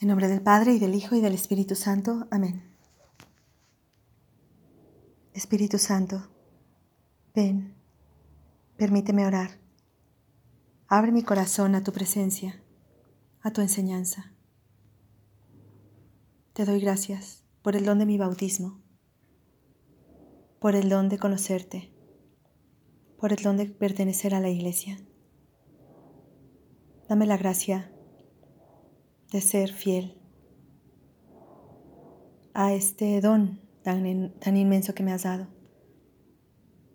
En nombre del Padre y del Hijo y del Espíritu Santo. Amén. Espíritu Santo, ven, permíteme orar. Abre mi corazón a tu presencia, a tu enseñanza. Te doy gracias por el don de mi bautismo, por el don de conocerte, por el don de pertenecer a la iglesia. Dame la gracia de ser fiel a este don tan, inmenso que me has dado.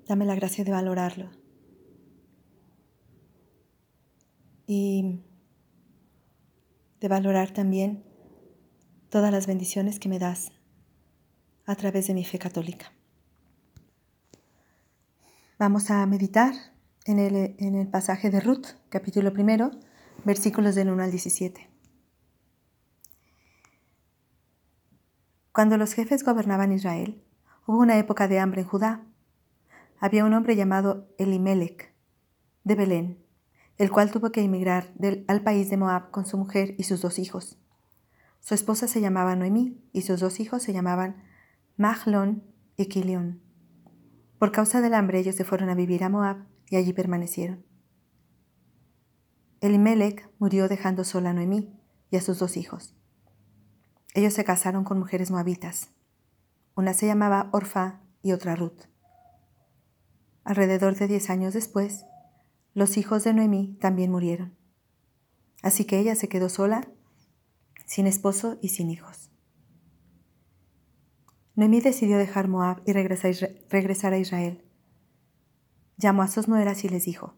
Dame la gracia de valorarlo. Y de valorar también todas las bendiciones que me das a través de mi fe católica. Vamos a meditar en el, en el pasaje de Ruth, capítulo primero, versículos del 1 al 17. Cuando los jefes gobernaban Israel, hubo una época de hambre en Judá. Había un hombre llamado Elimelech, de Belén, el cual tuvo que emigrar al país de Moab con su mujer y sus dos hijos. Su esposa se llamaba Noemí y sus dos hijos se llamaban Mahlon y Kilión. Por causa del hambre ellos se fueron a vivir a Moab y allí permanecieron. Elimelech murió dejando sola a Noemí y a sus dos hijos. Ellos se casaron con mujeres moabitas. Una se llamaba Orfa y otra Ruth. Alrededor de diez años después, los hijos de Noemí también murieron. Así que ella se quedó sola, sin esposo y sin hijos. Noemí decidió dejar Moab y regresar a Israel. Llamó a sus nueras y les dijo,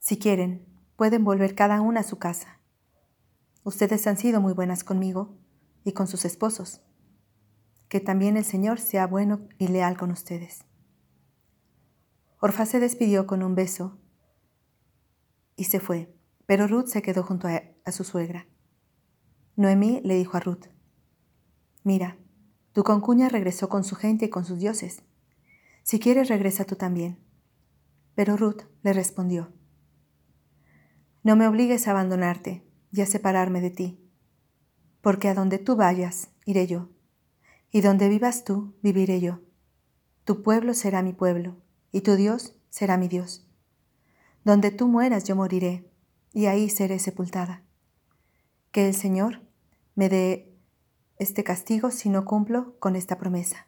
Si quieren, pueden volver cada una a su casa. Ustedes han sido muy buenas conmigo y con sus esposos. Que también el Señor sea bueno y leal con ustedes. Orfa se despidió con un beso y se fue, pero Ruth se quedó junto a, a su suegra. Noemí le dijo a Ruth, Mira, tu concuña regresó con su gente y con sus dioses. Si quieres, regresa tú también. Pero Ruth le respondió, No me obligues a abandonarte y a separarme de ti, porque a donde tú vayas, iré yo, y donde vivas tú, viviré yo. Tu pueblo será mi pueblo, y tu Dios será mi Dios. Donde tú mueras yo moriré, y ahí seré sepultada. Que el Señor me dé este castigo si no cumplo con esta promesa,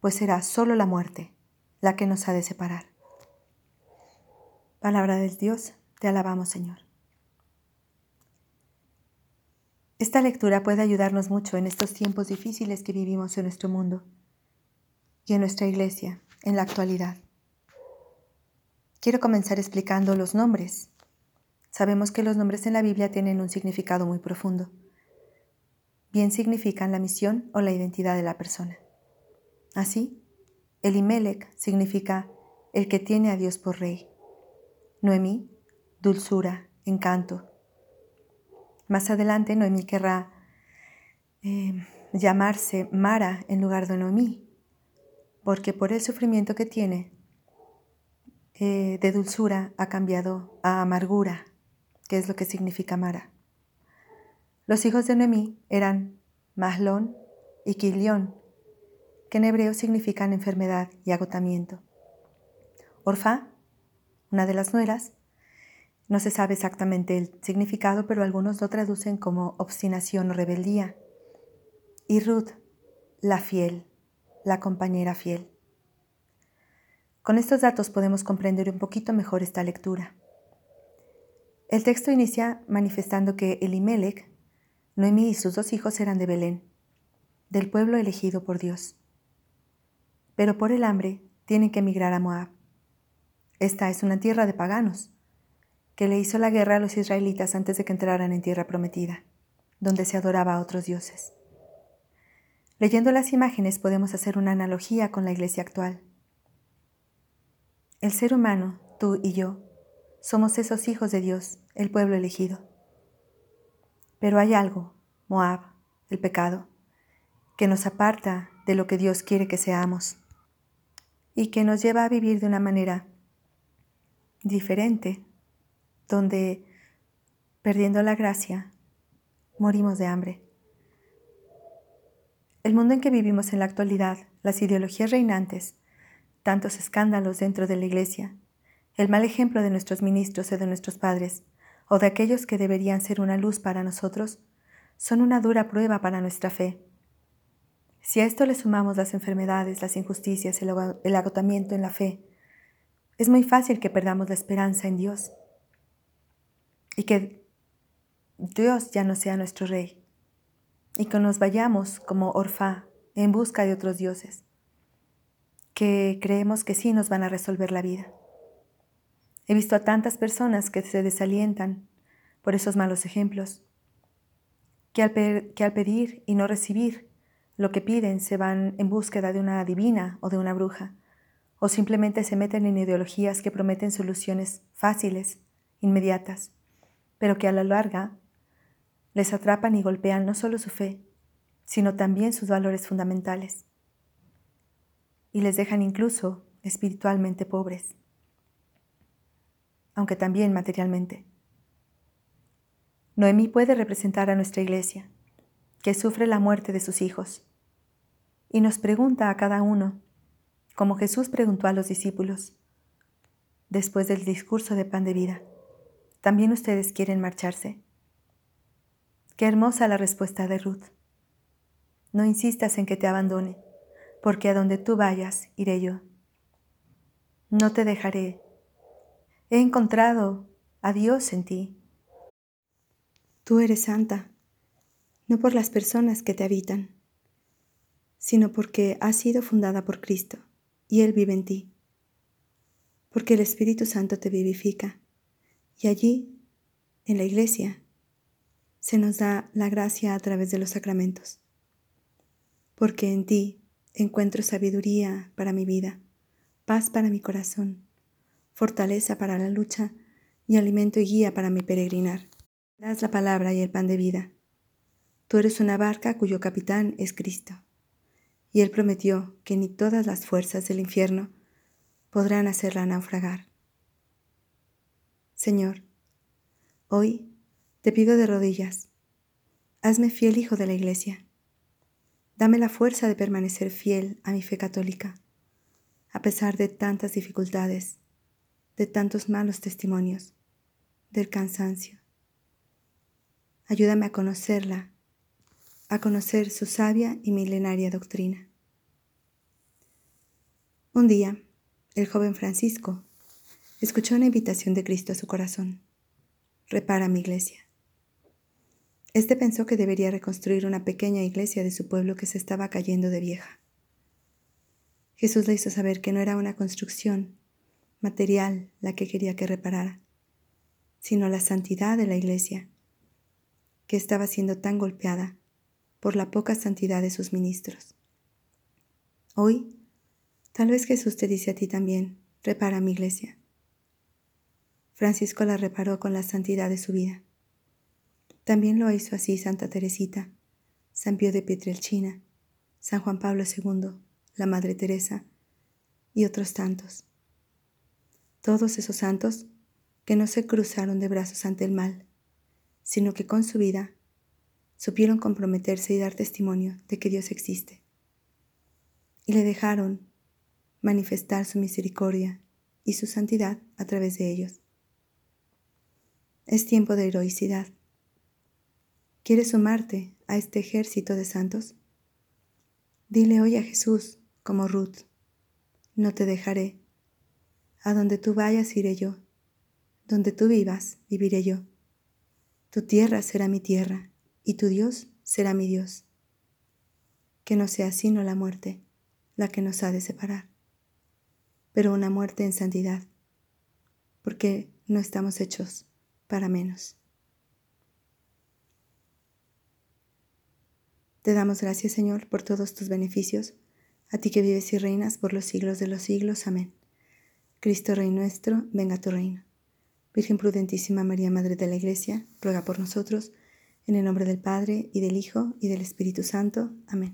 pues será solo la muerte la que nos ha de separar. Palabra del Dios, te alabamos Señor. Esta lectura puede ayudarnos mucho en estos tiempos difíciles que vivimos en nuestro mundo y en nuestra iglesia en la actualidad. Quiero comenzar explicando los nombres. Sabemos que los nombres en la Biblia tienen un significado muy profundo. Bien significan la misión o la identidad de la persona. Así, Elimelech significa el que tiene a Dios por rey. Noemí, dulzura, encanto, más adelante Noemí querrá eh, llamarse Mara en lugar de Noemí, porque por el sufrimiento que tiene eh, de dulzura ha cambiado a amargura, que es lo que significa Mara. Los hijos de Noemí eran Mahlón y Kilión, que en hebreo significan enfermedad y agotamiento. Orfa, una de las nueras, no se sabe exactamente el significado, pero algunos lo traducen como obstinación o rebeldía. Y Ruth, la fiel, la compañera fiel. Con estos datos podemos comprender un poquito mejor esta lectura. El texto inicia manifestando que Elimelech, Noemí y sus dos hijos eran de Belén, del pueblo elegido por Dios. Pero por el hambre tienen que emigrar a Moab. Esta es una tierra de paganos que le hizo la guerra a los israelitas antes de que entraran en tierra prometida, donde se adoraba a otros dioses. Leyendo las imágenes podemos hacer una analogía con la iglesia actual. El ser humano, tú y yo, somos esos hijos de Dios, el pueblo elegido. Pero hay algo, Moab, el pecado, que nos aparta de lo que Dios quiere que seamos y que nos lleva a vivir de una manera diferente donde, perdiendo la gracia, morimos de hambre. El mundo en que vivimos en la actualidad, las ideologías reinantes, tantos escándalos dentro de la Iglesia, el mal ejemplo de nuestros ministros o de nuestros padres, o de aquellos que deberían ser una luz para nosotros, son una dura prueba para nuestra fe. Si a esto le sumamos las enfermedades, las injusticias, el agotamiento en la fe, es muy fácil que perdamos la esperanza en Dios y que Dios ya no sea nuestro rey y que nos vayamos como Orfá en busca de otros dioses que creemos que sí nos van a resolver la vida. He visto a tantas personas que se desalientan por esos malos ejemplos, que al, que al pedir y no recibir lo que piden se van en búsqueda de una divina o de una bruja, o simplemente se meten en ideologías que prometen soluciones fáciles, inmediatas, pero que a la larga les atrapan y golpean no solo su fe, sino también sus valores fundamentales, y les dejan incluso espiritualmente pobres aunque también materialmente. Noemí puede representar a nuestra iglesia, que sufre la muerte de sus hijos, y nos pregunta a cada uno, como Jesús preguntó a los discípulos, después del discurso de pan de vida, ¿también ustedes quieren marcharse? Qué hermosa la respuesta de Ruth. No insistas en que te abandone, porque a donde tú vayas, iré yo. No te dejaré He encontrado a Dios en ti. Tú eres santa, no por las personas que te habitan, sino porque has sido fundada por Cristo y Él vive en ti, porque el Espíritu Santo te vivifica y allí, en la iglesia, se nos da la gracia a través de los sacramentos, porque en ti encuentro sabiduría para mi vida, paz para mi corazón fortaleza para la lucha y alimento y guía para mi peregrinar. Das la palabra y el pan de vida. Tú eres una barca cuyo capitán es Cristo. Y Él prometió que ni todas las fuerzas del infierno podrán hacerla naufragar. Señor, hoy te pido de rodillas, hazme fiel hijo de la Iglesia. Dame la fuerza de permanecer fiel a mi fe católica, a pesar de tantas dificultades de tantos malos testimonios, del cansancio. Ayúdame a conocerla, a conocer su sabia y milenaria doctrina. Un día, el joven Francisco escuchó una invitación de Cristo a su corazón. Repara mi iglesia. Este pensó que debería reconstruir una pequeña iglesia de su pueblo que se estaba cayendo de vieja. Jesús le hizo saber que no era una construcción, material la que quería que reparara, sino la santidad de la iglesia, que estaba siendo tan golpeada por la poca santidad de sus ministros. Hoy, tal vez Jesús te dice a ti también, repara mi iglesia. Francisco la reparó con la santidad de su vida. También lo hizo así Santa Teresita, San Pío de Pietrelcina, San Juan Pablo II, la Madre Teresa y otros tantos todos esos santos que no se cruzaron de brazos ante el mal, sino que con su vida supieron comprometerse y dar testimonio de que Dios existe. Y le dejaron manifestar su misericordia y su santidad a través de ellos. Es tiempo de heroicidad. ¿Quieres sumarte a este ejército de santos? Dile hoy a Jesús, como Ruth, no te dejaré a donde tú vayas iré yo, donde tú vivas viviré yo. Tu tierra será mi tierra y tu Dios será mi Dios. Que no sea sino la muerte la que nos ha de separar, pero una muerte en santidad, porque no estamos hechos para menos. Te damos gracias, Señor, por todos tus beneficios, a ti que vives y reinas por los siglos de los siglos. Amén. Cristo Rey nuestro, venga tu reino. Virgen prudentísima María, Madre de la Iglesia, ruega por nosotros, en el nombre del Padre, y del Hijo, y del Espíritu Santo. Amén.